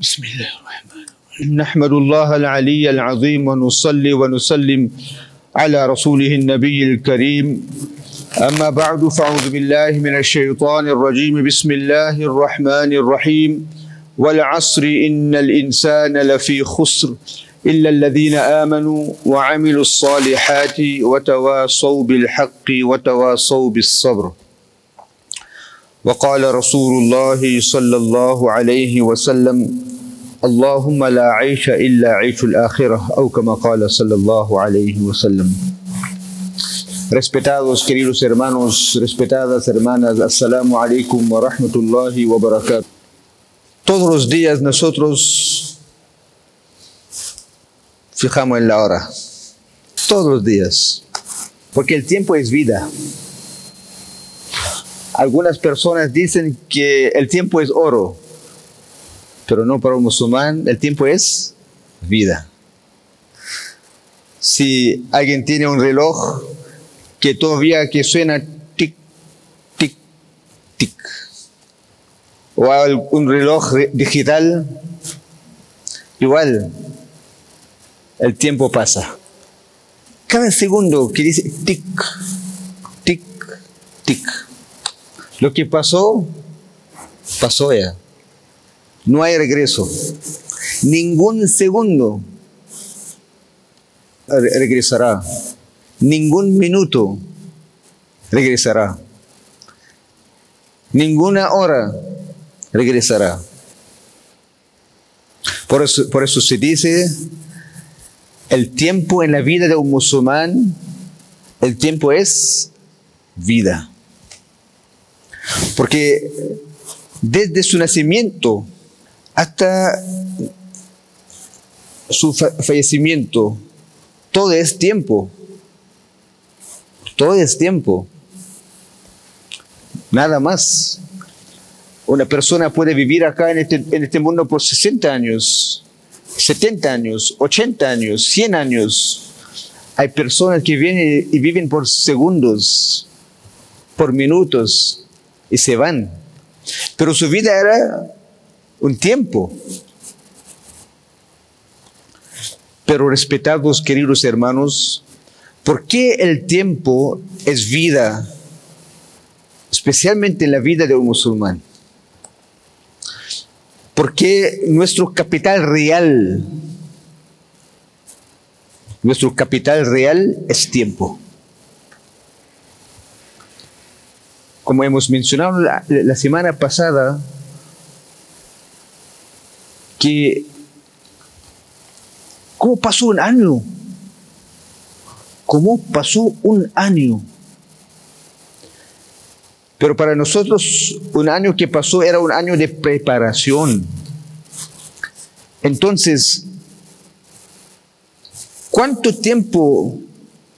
بسم الله الرحمن الرحيم. نحمد الله العلي العظيم ونصلي ونسلم على رسوله النبي الكريم. أما بعد فأعوذ بالله من الشيطان الرجيم. بسم الله الرحمن الرحيم. والعصر إن الإنسان لفي خسر إلا الذين آمنوا وعملوا الصالحات وتواصوا بالحق وتواصوا بالصبر. وقال رسول الله صلى الله عليه وسلم اللهم لا عيش إلا عيش الآخرة أو كما قال صلى الله عليه وسلم Respetados queridos hermanos, respetadas hermanas, Assalamu alaikum wa rahmatullahi wa barakatuh. Todos los días nosotros fijamos en la hora. Todos los días. Porque el tiempo es vida. Algunas personas dicen que el tiempo es oro, pero no para un musulmán, el tiempo es vida. Si alguien tiene un reloj que todavía que suena tic, tic, tic, o un reloj digital, igual el tiempo pasa. Cada segundo que dice tic, tic, tic, lo que pasó, pasó ya. No hay regreso. Ningún segundo regresará. Ningún minuto regresará. Ninguna hora regresará. Por eso, por eso se dice, el tiempo en la vida de un musulmán, el tiempo es vida. Porque desde su nacimiento hasta su fallecimiento, todo es tiempo. Todo es tiempo. Nada más. Una persona puede vivir acá en este, este mundo por 60 años, 70 años, 80 años, 100 años. Hay personas que vienen y viven por segundos, por minutos, y se van. Pero su vida era un tiempo. Pero respetados, queridos hermanos, ¿por qué el tiempo es vida? Especialmente en la vida de un musulmán. Porque nuestro capital real, nuestro capital real es tiempo. como hemos mencionado la, semana pasada, que cómo pasó un año, cómo pasó un año. Pero para nosotros un año que pasó era un año de preparación. Entonces, ¿cuánto tiempo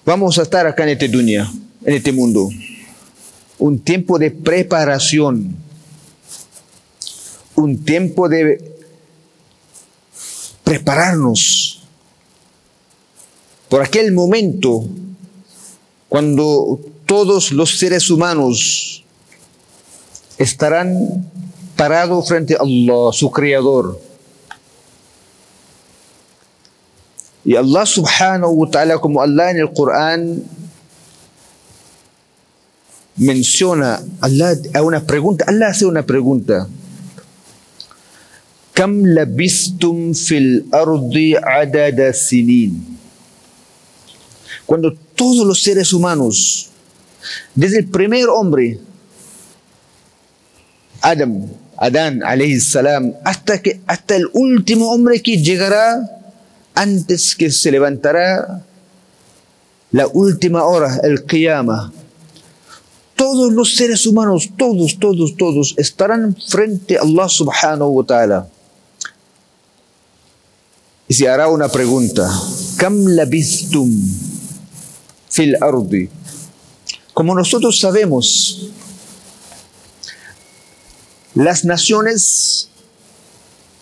vamos a estar acá en este dunya, en este mundo? un tiempo de preparación, un tiempo de prepararnos por aquel momento cuando todos los seres humanos estarán parados frente a Allah, su Creador. Y Allah subhanahu wa ta'ala, como Allah en el Corán menciona, Allah a una pregunta, Allah hace una pregunta. Kam labistum fil ardi adada sinin. Cuando todos los seres humanos, desde el primer hombre, Adam, Adán salam, hasta, que, hasta el último hombre que llegará antes que se levantará la última hora, el Qiyamah, todos los seres humanos, todos, todos, todos, estarán frente a Allah subhanahu wa ta'ala. Y se hará una pregunta. Kam fil ardi. Como nosotros sabemos, las naciones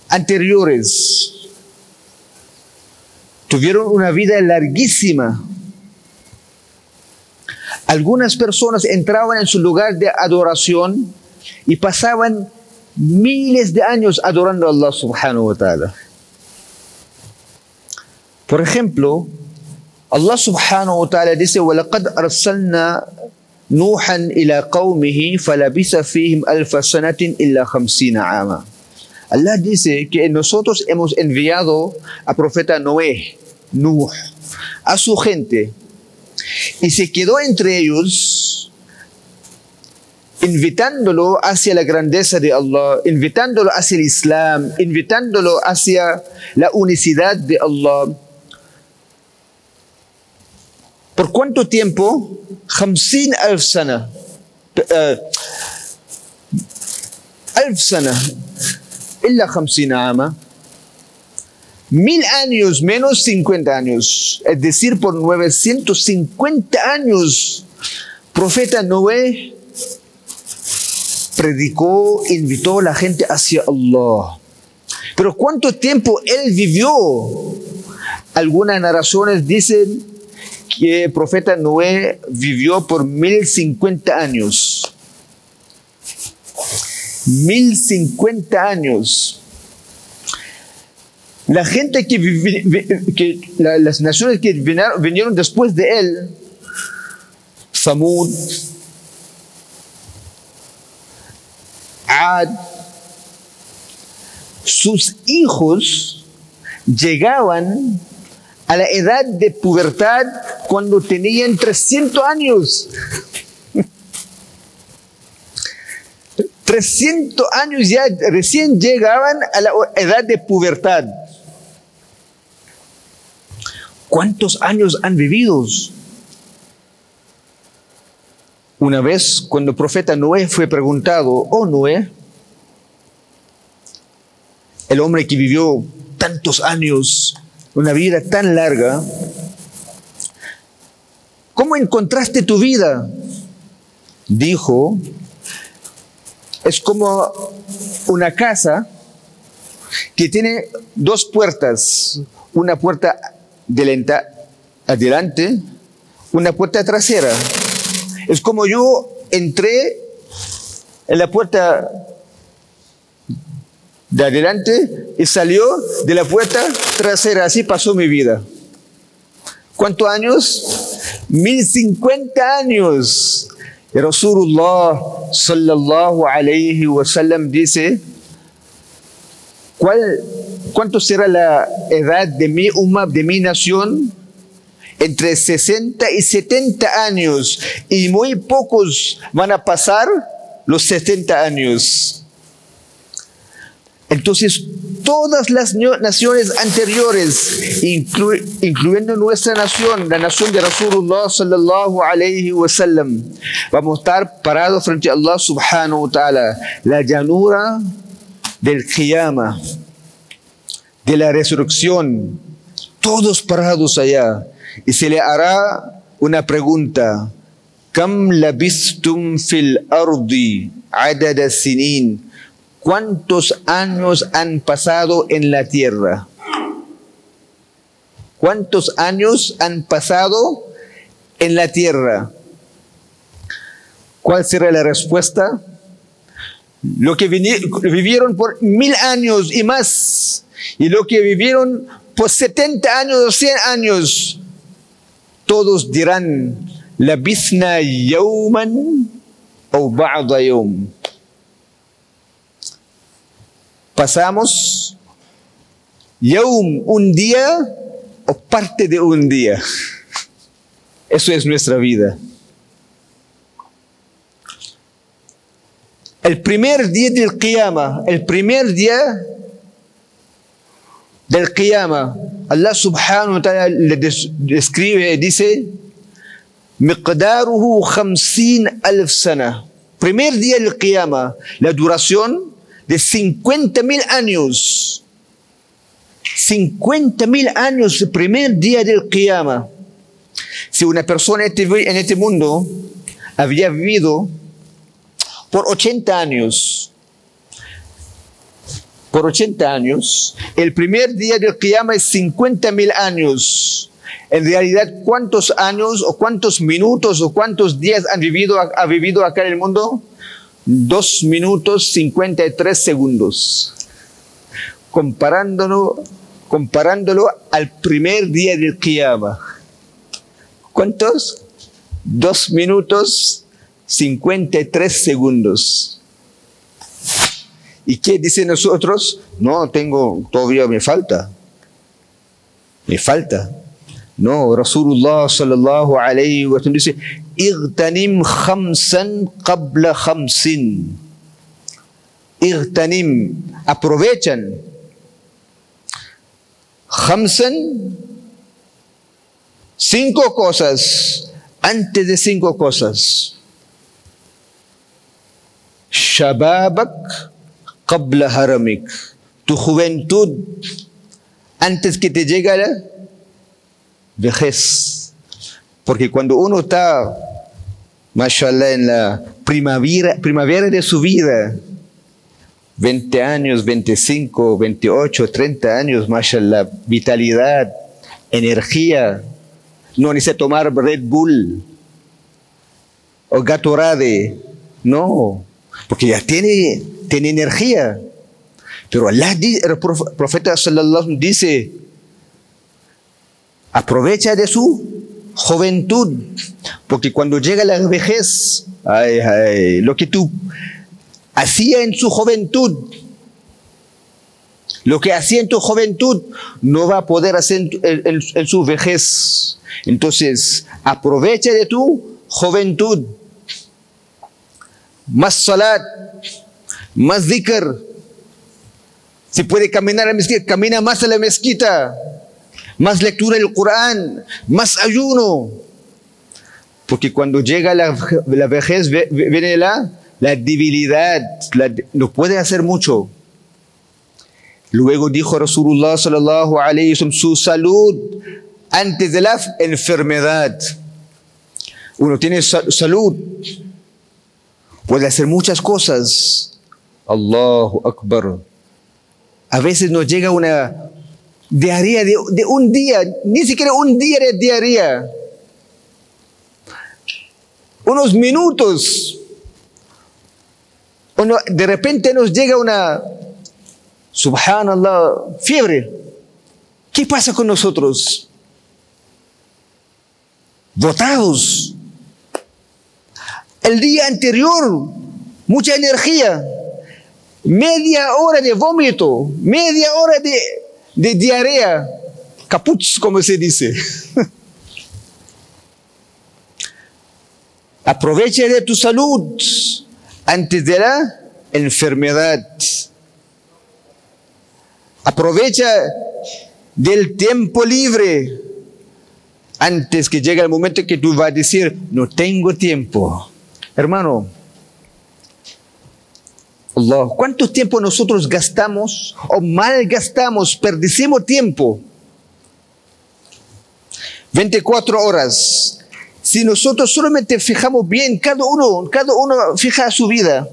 anteriores tuvieron una vida larguísima algunas personas entraban en su lugar de adoración y pasaban miles de años adorando a Allah subhanahu wa ta'ala. Por ejemplo, Allah subhanahu wa ta'ala dice, وَلَقَدْ أَرْسَلْنَا نُوحًا إِلَى قَوْمِهِ فَلَبِثَ فِيهِمْ أَلْفَ سَنَةٍ إِلَّا خَمْسِينَ عَامًا Allah dice que nosotros hemos enviado a profeta Noé, Nuh, a su gente, y se quedó entre ellos invitándolo hacia la grandeza de Allah, invitándolo hacia el Islam, invitándolo hacia la unicidad de Allah. ¿Por cuánto tiempo? خمسين ألف سنة ألف سنة إلا خمسين عاما Mil años menos 50 años, es decir, por 950 años, profeta Noé predicó, invitó a la gente hacia Allah. Pero ¿cuánto tiempo él vivió? Algunas narraciones dicen que el profeta Noé vivió por 1050 años. 1050 años. La gente que, que la, las naciones que vinieron, vinieron después de él, Samud, Ad, sus hijos llegaban a la edad de pubertad cuando tenían 300 años. 300 años ya recién llegaban a la edad de pubertad. ¿Cuántos años han vivido? Una vez, cuando el profeta Noé fue preguntado, oh Noé, el hombre que vivió tantos años, una vida tan larga, ¿cómo encontraste tu vida? Dijo, es como una casa que tiene dos puertas, una puerta adelante, una puerta trasera. Es como yo entré en la puerta de adelante y salió de la puerta trasera. Así pasó mi vida. ¿Cuántos años? Mil cincuenta años. Y Rasulullah sallallahu alayhi wa sallam dice, ¿cuál, ¿cuánto será la edad de mi umma, de mi nación? Entre 60 y 70 años. Y muy pocos van a pasar los 70 años. Entonces, todas las naciones anteriores, incluyendo nuestra nación, la nación de Rasulullah sallallahu alayhi wa sallam, vamos a estar parados frente a Allah subhanahu wa ta'ala, la llanura del Qiyamah, de la resurrección, todos parados allá, y se le hará una pregunta, ¿Kam labistum fil ardi adada sinin? ¿Cuántos años han pasado en la tierra? ¿Cuántos años han pasado en la tierra? ¿Cuál será la respuesta? Lo que vivieron por mil años y más, y lo que vivieron por 70 años o 100 años, todos dirán, la yawman o ba'da yawm pasamos yaum, un día o parte de un día. Eso es nuestra vida. El primer día del Qiyama, el primer día del Qiyama, Allah subhanahu wa ta'ala le describe, dice, miqdaruhu khamsin alf sana. Primer día del Qiyama, la duración de 50 mil años. 50 mil años, el primer día del Qiyama. Si una persona en este, este mundo había vivido por 80 años, por 80 años, el primer día del Qiyama es 50 mil años. En realidad, ¿cuántos años o cuántos minutos o cuántos días han vivido, ha vivido acá en el mundo? 2 minutos 53 segundos. Comparándolo, comparándolo al primer día del Qiyamah. ¿Cuántos? 2 minutos 53 segundos. ¿Y qué dice nosotros? No, tengo, todavía me falta. Me falta. No, Rasulullah sallallahu alayhi wa sallam dice, Igtanim khamsan qabla khamsin. Igtanim, aprovechan. Khamsan, cinco cosas antes de cinco cosas. Shababak qabla haramik. Tu juventud antes que te llegue vejez. Porque cuando uno está, mashallah, en la primavera, primavera de su vida, 20 años, 25, 28, 30 años, mashallah, vitalidad, energía, no necesita tomar Red Bull o Gatorade, no, porque ya tiene, tiene energía. Pero Allah, el profeta sallallahu dice, aprovecha de su juventud, porque cuando llega la vejez, lo que tú hacía en su juventud, lo que hacía en tu juventud no va a poder hacer en, su vejez. Entonces, aprovecha de tu juventud. Más salat, más dhikr, si puede caminar a la mezquita, camina más a la mezquita. Más lectura del Corán, más ayuno. Porque cuando llega la, vejez, viene la, la debilidad, no puede hacer mucho. Luego dijo Rasulullah sallallahu alayhi wa su salud antes de la enfermedad. Uno tiene salud, puede hacer muchas cosas. Allahu Akbar. A veces nos llega una de, un día, ni siquiera un día de diarrea. Unos minutos. de repente nos llega una, subhanallah, fiebre. ¿Qué pasa con nosotros? Votados. El día anterior, mucha energía media hora de vómito, media hora de, de diarrea, caputs, como se dice. Aprovecha de tu salud antes de la enfermedad. Aprovecha del tiempo libre antes que llegue el momento que tú vas a decir, no tengo tiempo. Hermano, Allah. ¿Cuánto tiempo nosotros gastamos o malgastamos, perdicemos tiempo? 24 horas. Si nosotros solamente fijamos bien, cada uno, cada uno fija su vida.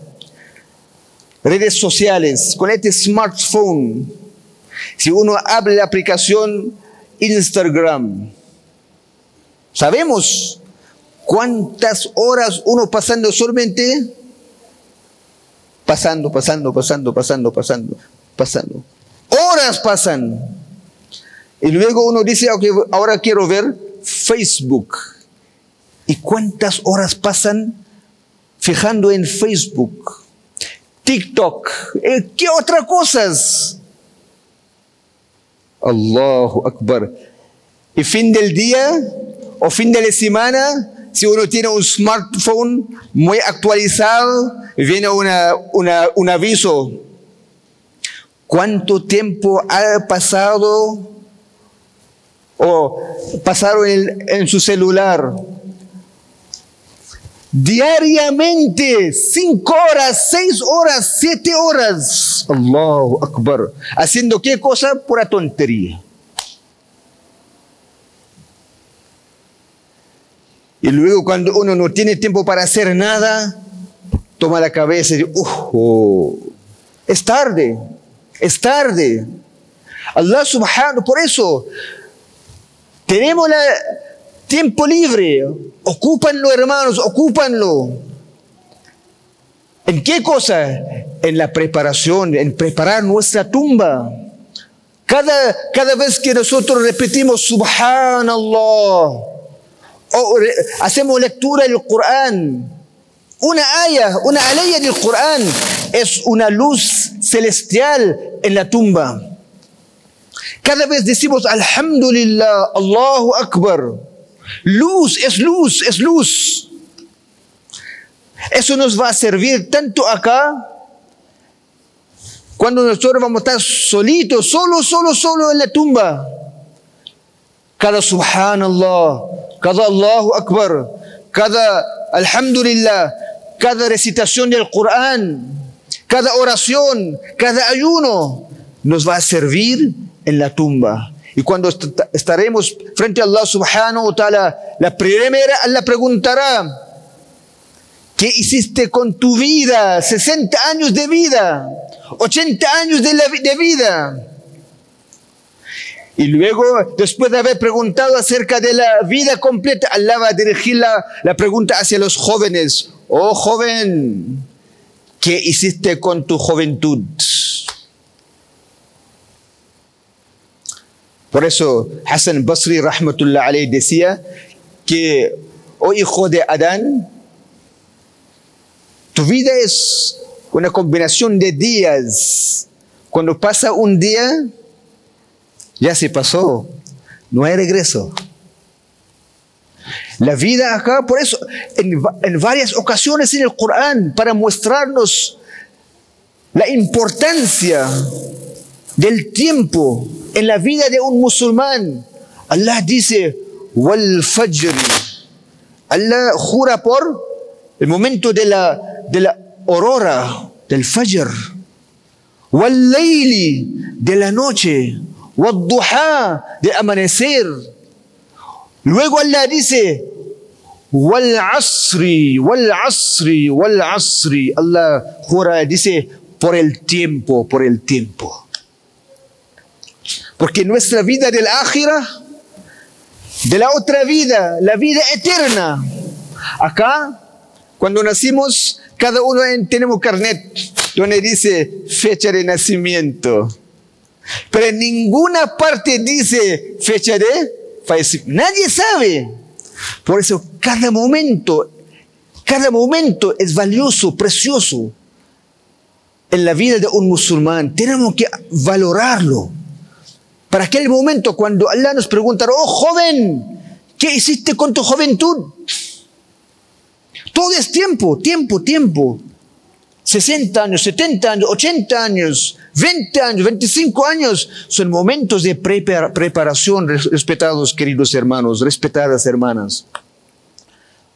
Redes sociales, con este smartphone. Si uno abre la aplicación Instagram, sabemos cuántas horas uno pasando solamente pasando, pasando, pasando, pasando, pasando, pasando. Horas pasan. Y luego uno dice, okay, ahora quiero ver Facebook. ¿Y cuántas horas pasan fijando en Facebook? TikTok. Eh, ¿Qué otras cosas? Allahu Akbar. Y fin del día o fin de la semana, si uno tiene un smartphone muy actualizado, viene una, un aviso. ¿Cuánto tiempo ha pasado o pasaron en, en su celular? Diariamente, cinco horas, seis horas, siete horas. Allahu Akbar. ¿Haciendo qué cosa? Pura tontería. Y luego cuando uno no tiene tiempo para hacer nada, toma la cabeza y dice, oh, es tarde, es tarde. Allah subhanahu, por eso tenemos tiempo libre, ocúpanlo hermanos, ocúpanlo. ¿En qué cosa? En la preparación, en preparar nuestra tumba. Cada, cada vez que nosotros repetimos Subhanallah, o hacemos lectura del Corán, una ayah, una alaya del Corán es una luz celestial en la tumba. Cada vez decimos Alhamdulillah, Allahu Akbar. Luz, es luz, es luz. Eso nos va a servir tanto acá, cuando nosotros vamos a estar solitos, solo, solo, solo en la tumba. Cada subhanallah, cada Allahu Akbar, cada alhamdulillah, cada recitación del Corán, cada oración, cada ayuno, nos va a servir en la tumba. Y cuando estaremos frente a Allah subhanahu wa ta'ala, la primera Allah preguntará, ¿qué hiciste con tu vida? 60 años de vida, 80 años de vida. Y luego, después de haber preguntado acerca de la vida completa, Allah va a dirigir la, la pregunta hacia los jóvenes. Oh joven, ¿qué hiciste con tu juventud? Por eso Hassan Basri rahmatullah alayhi decía que, oh hijo de Adán, tu vida es una combinación de días. Cuando pasa un día, ya se pasó, no hay regreso. La vida acá, por eso, en, varias ocasiones en el Corán, para mostrarnos la importancia del tiempo en la vida de un musulmán. Allah dice, wal fajr. Allah jura por el momento de la, de la aurora, del fajr. Wal layli, de la noche. Wal duha, de amanecer. Luego Allah dice, wal asri, wal asri, wal asri. Allah jura, dice, por el tiempo, por el tiempo. Porque nuestra vida del ágira, de la otra vida, la vida eterna. Acá, cuando nacimos, cada uno tenemos carnet donde dice fecha de nacimiento. Pero en ninguna parte dice fecha de fallecimiento. Nadie sabe. Por eso cada momento, cada momento es valioso, precioso en la vida de un musulmán. Tenemos que valorarlo. Para aquel momento cuando Allah nos preguntará, oh joven, ¿qué hiciste con tu juventud? Todo es tiempo, tiempo, tiempo. 60 años, 70 años, 80 años, 20 años, 25 años son momentos de preparación, respetados queridos hermanos, respetadas hermanas.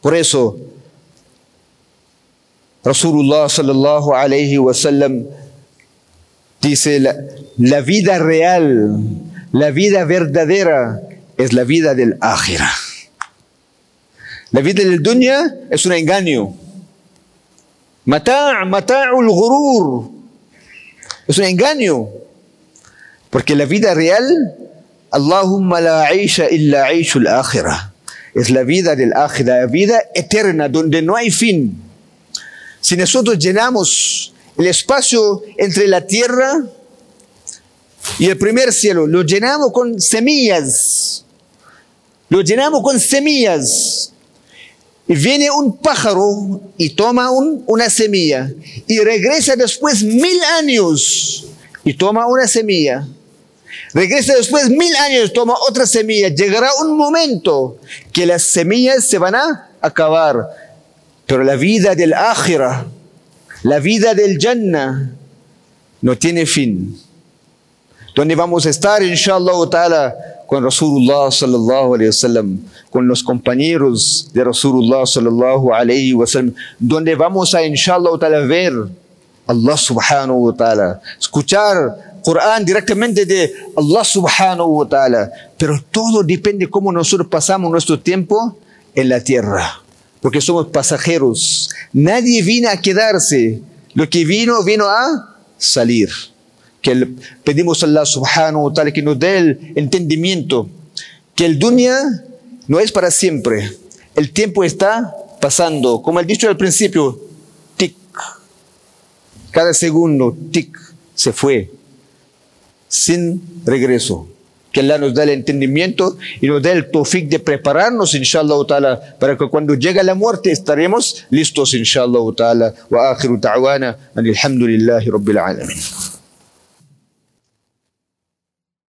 Por eso, Rasulullah sallallahu alayhi wa sallam dice, la, la vida real la vida verdadera es la vida del ájira. La vida del dunya es un engaño. Mata' mata'ul ghurur. Es un engaño. Porque la vida real, Allahumma la aisha illa aishul akhirah. Es la vida del ájira, la vida eterna donde no hay fin. Si nosotros llenamos el espacio entre la tierra y el primer cielo lo llenamos con semillas. Lo llenamos con semillas. Y viene un pájaro y toma una semilla. Y regresa después mil años y toma una semilla. Regresa después mil años, toma otra semilla. Llegará un momento que las semillas se van a acabar. Pero la vida del ájira, la vida del Jannah, no tiene fin donde vamos a estar, inshallah ta'ala, con Rasulullah sallallahu alayhi wasallam, con los compañeros de Rasulullah sallallahu alayhi wasallam, donde vamos a, inshallah ta'ala, ver Allah subhanahu wa ta'ala, escuchar Corán directamente de Allah subhanahu wa ta'ala, pero todo depende cómo nosotros pasamos nuestro tiempo en la tierra, porque somos pasajeros, nadie vino a quedarse, lo que vino, vino a salir que pedimos a Allah subhanahu wa ta'ala que nos dé el entendimiento que el dunya no es para siempre. El tiempo está pasando, como el dicho al principio, tic, Cada segundo, tic, se fue, sin regreso. Que Allah nos dé el entendimiento y nos dé el tofik de prepararnos, inshallah ta'ala, para que cuando llegue la muerte estaremos listos, inshallah ta'ala. Wa akhiru ta'wana, alhamdulillahi rabbil alamin.